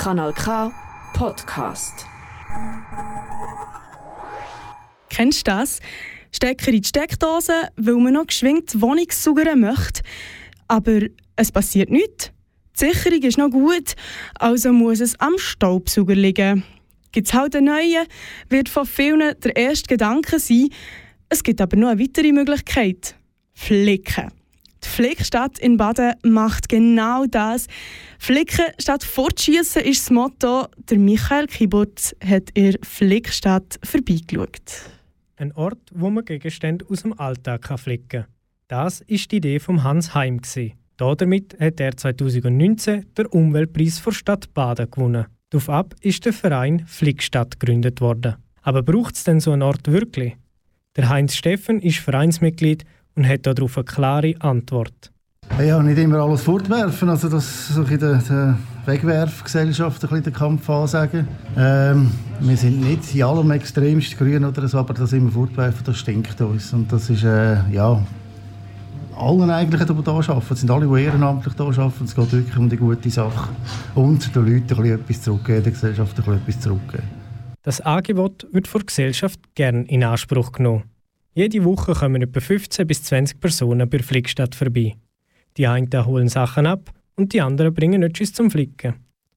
Kanal K Podcast. Kennst du das? Stecker in die Steckdose, weil man noch geschwingt die Wohnung saugern möchte. Aber es passiert nichts. Die Sicherung ist noch gut, also muss es am Staubsauger liegen. Gibt es halt einen neuen, wird von vielen der erste Gedanke sein. Es gibt aber noch eine weitere Möglichkeit. Flicken. Die Flickstadt in Baden macht genau das. Flicken statt fortschießen ist das Motto. Der Michael Kibutz hat in Flickstadt vorbeigeschaut. Ein Ort, wo man Gegenstände aus dem Alltag flicken kann. Das ist die Idee von Hans Heim. Damit hat er 2019 den Umweltpreis für Stadt Baden gewonnen. Darauf ist der Verein Flickstadt gegründet worden. Aber braucht es denn so einen Ort wirklich? Der Heinz Steffen ist Vereinsmitglied und hat darauf eine klare Antwort. Ja, nicht immer alles fortwerfen, also das so in der, der Wegwerfgesellschaft ein bisschen den Kampf ansagen. Ähm, wir sind nicht in allem extremst grün oder so, aber das immer fortwerfen, das stinkt uns. Und das ist, äh, ja, allen eigentlich, die hier arbeiten, sind alle, die ehrenamtlich hier arbeiten. Es geht wirklich um die gute Sache. Und den Leuten etwas zurückgeben, der Gesellschaft etwas zurückgeben. Das Angebot wird von der Gesellschaft gern in Anspruch genommen. Jede Woche kommen etwa 15 bis 20 Personen bei Flickstadt vorbei. Die einen holen Sachen ab und die anderen bringen etwas zum Flicken.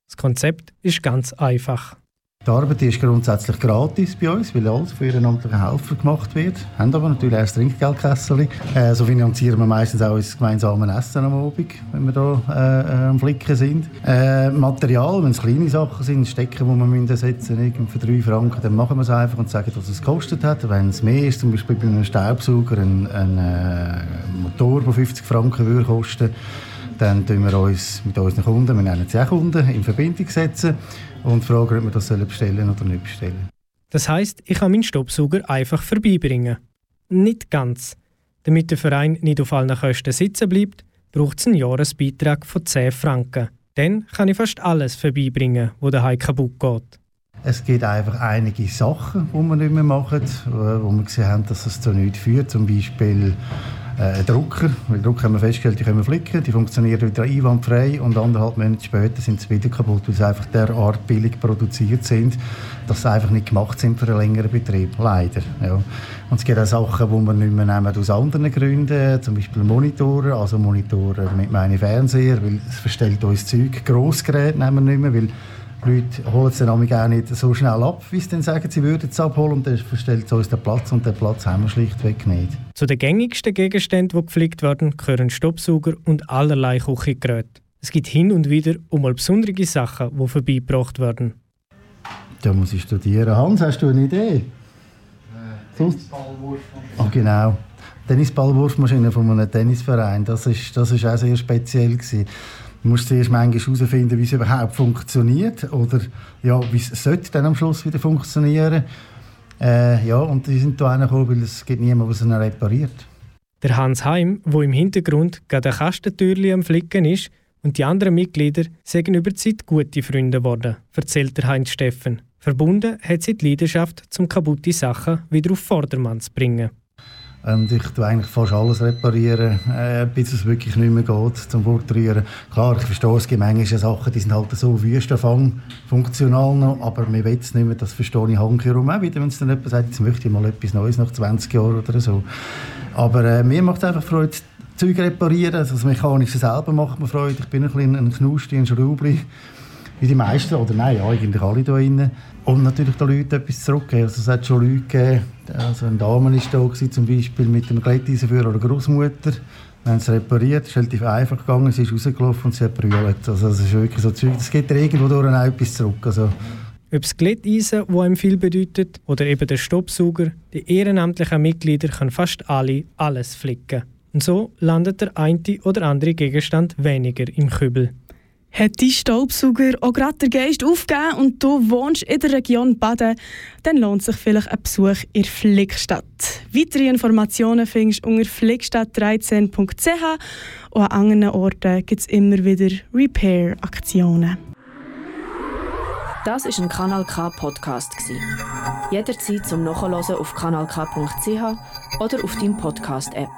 Das Konzept ist ganz einfach. Die Arbeit ist grundsätzlich gratis bei uns, weil alles für ehrenamtliche Helfer gemacht wird. Wir haben aber natürlich ein Trinkgeldkessel. Äh, so finanzieren wir meistens auch unser gemeinsames Essen am Abend, wenn wir hier äh, am Flicken sind. Äh, Material, wenn es kleine Sachen sind, Stecken, die wir setzen müssen, für drei Franken, dann machen wir es einfach und sagen, was es gekostet hat. Wenn es mehr ist, zum Beispiel bei einem Staubsauger, ein, ein äh, Motor, der 50 Franken würde kosten dann setzen wir uns mit unseren Kunden, wir nennen sie auch Kunden, in Verbindung setzen und fragen, ob wir das bestellen oder nicht bestellen. Das heißt, ich kann meinen Staubsauger einfach vorbeibringen. Nicht ganz. Damit der Verein nicht auf allen Kosten sitzen bleibt, braucht es einen Jahresbeitrag von 10 Franken. Dann kann ich fast alles vorbeibringen, wo daheim kaputt geht. Es gibt einfach einige Sachen, die wir nicht mehr machen, wo wir gesehen haben, dass es zu nichts führt. Zum Beispiel äh, Drucker. Weil Drucker haben wir festgestellt, die können flicken, die funktionieren wieder einwandfrei und anderthalb Monate später sind sie wieder kaputt, weil sie einfach derart billig produziert sind, dass sie einfach nicht gemacht sind für einen längeren Betrieb. Leider. Ja. Und es gibt auch Sachen, die wir nicht mehr nehmen aus anderen Gründen, zum Beispiel Monitore, also Monitore mit meinem Fernseher, weil es verstellt uns Zeug. Grossgeräte nehmen wir nicht mehr, weil Leute holen es dann auch nicht so schnell ab, wie sie dann sagen, sie würden es abholen und dann verstellt es uns den Platz und den Platz haben wir schlichtweg nicht. Zu den gängigsten Gegenständen, die gepflegt werden, gehören Staubsauger und allerlei Küchengeräte. Es gibt hin und wieder auch mal besondere Sachen, die vorbeigebracht werden. Da muss ich studieren. Hans, hast du eine Idee? Äh, Tennisballwurf. Ah, genau. Tennisballwurfmaschine von einem Tennisverein. Das ist, das ist auch sehr speziell gewesen. Musst zuerst manchmal herausfinden, wie es überhaupt funktioniert oder ja, wie es sollte dann am Schluss wieder funktionieren. Äh, ja, und die sind da gekommen, weil es gibt niemanden, der sie repariert. Der Hans Heim, wo im Hintergrund gerade ein Kastentürli am Flicken ist, und die anderen Mitglieder sind über die Zeit gute Freunde geworden, erzählt der Heinz Steffen. Verbunden hat sie die Leidenschaft, zum kaputte Sachen wieder auf Vordermann zu bringen. Und ich tue eigentlich fast alles reparieren, äh, bis es wirklich nicht mehr geht, zum Fortrühren. Klar, ich verstehe, es gibt manchmal Sachen, die sind halt so wüstenfang funktional noch, aber mir will es nicht mehr, das verstehe ich herum auch wieder, wenn es dann jemand sagt, jetzt möchte ich mal etwas Neues nach 20 Jahren oder so. Aber äh, mir macht es einfach Freude, Zeug reparieren, also das Mechanische selber macht mir Freude. Ich bin ein bisschen ein Knusti, ein Schraubli, wie die meisten, oder nein, eigentlich alle hier drinnen. Und natürlich den Leuten etwas zurückgeben. Also es hat schon Leute gegeben, also eine Dame war da, gewesen, zum Beispiel mit einem Glätteisenführer oder Großmutter. Wir haben es repariert, es ist relativ einfach gegangen, sie ist rausgelaufen und sie hat brüllt. Also das ist wirklich so Zeug, das geht irgendwo durch auch etwas zurück. Also, ob das Glätteisen, das einem viel bedeutet, oder eben der Stoppsauger, die ehrenamtlichen Mitglieder können fast alle alles flicken. Und so landet der eine oder andere Gegenstand weniger im Kübel. Hat dein Staubsauger auch gerade den Geist aufgegeben und du wohnst in der Region Baden, dann lohnt sich vielleicht ein Besuch in Flickstadt. Weitere Informationen findest du unter flickstadt13.ch und an anderen Orten gibt es immer wieder Repair-Aktionen. Das war ein Kanal K Podcast. Jederzeit zum Nachhören auf kanalk.ch oder auf deinem Podcast-App.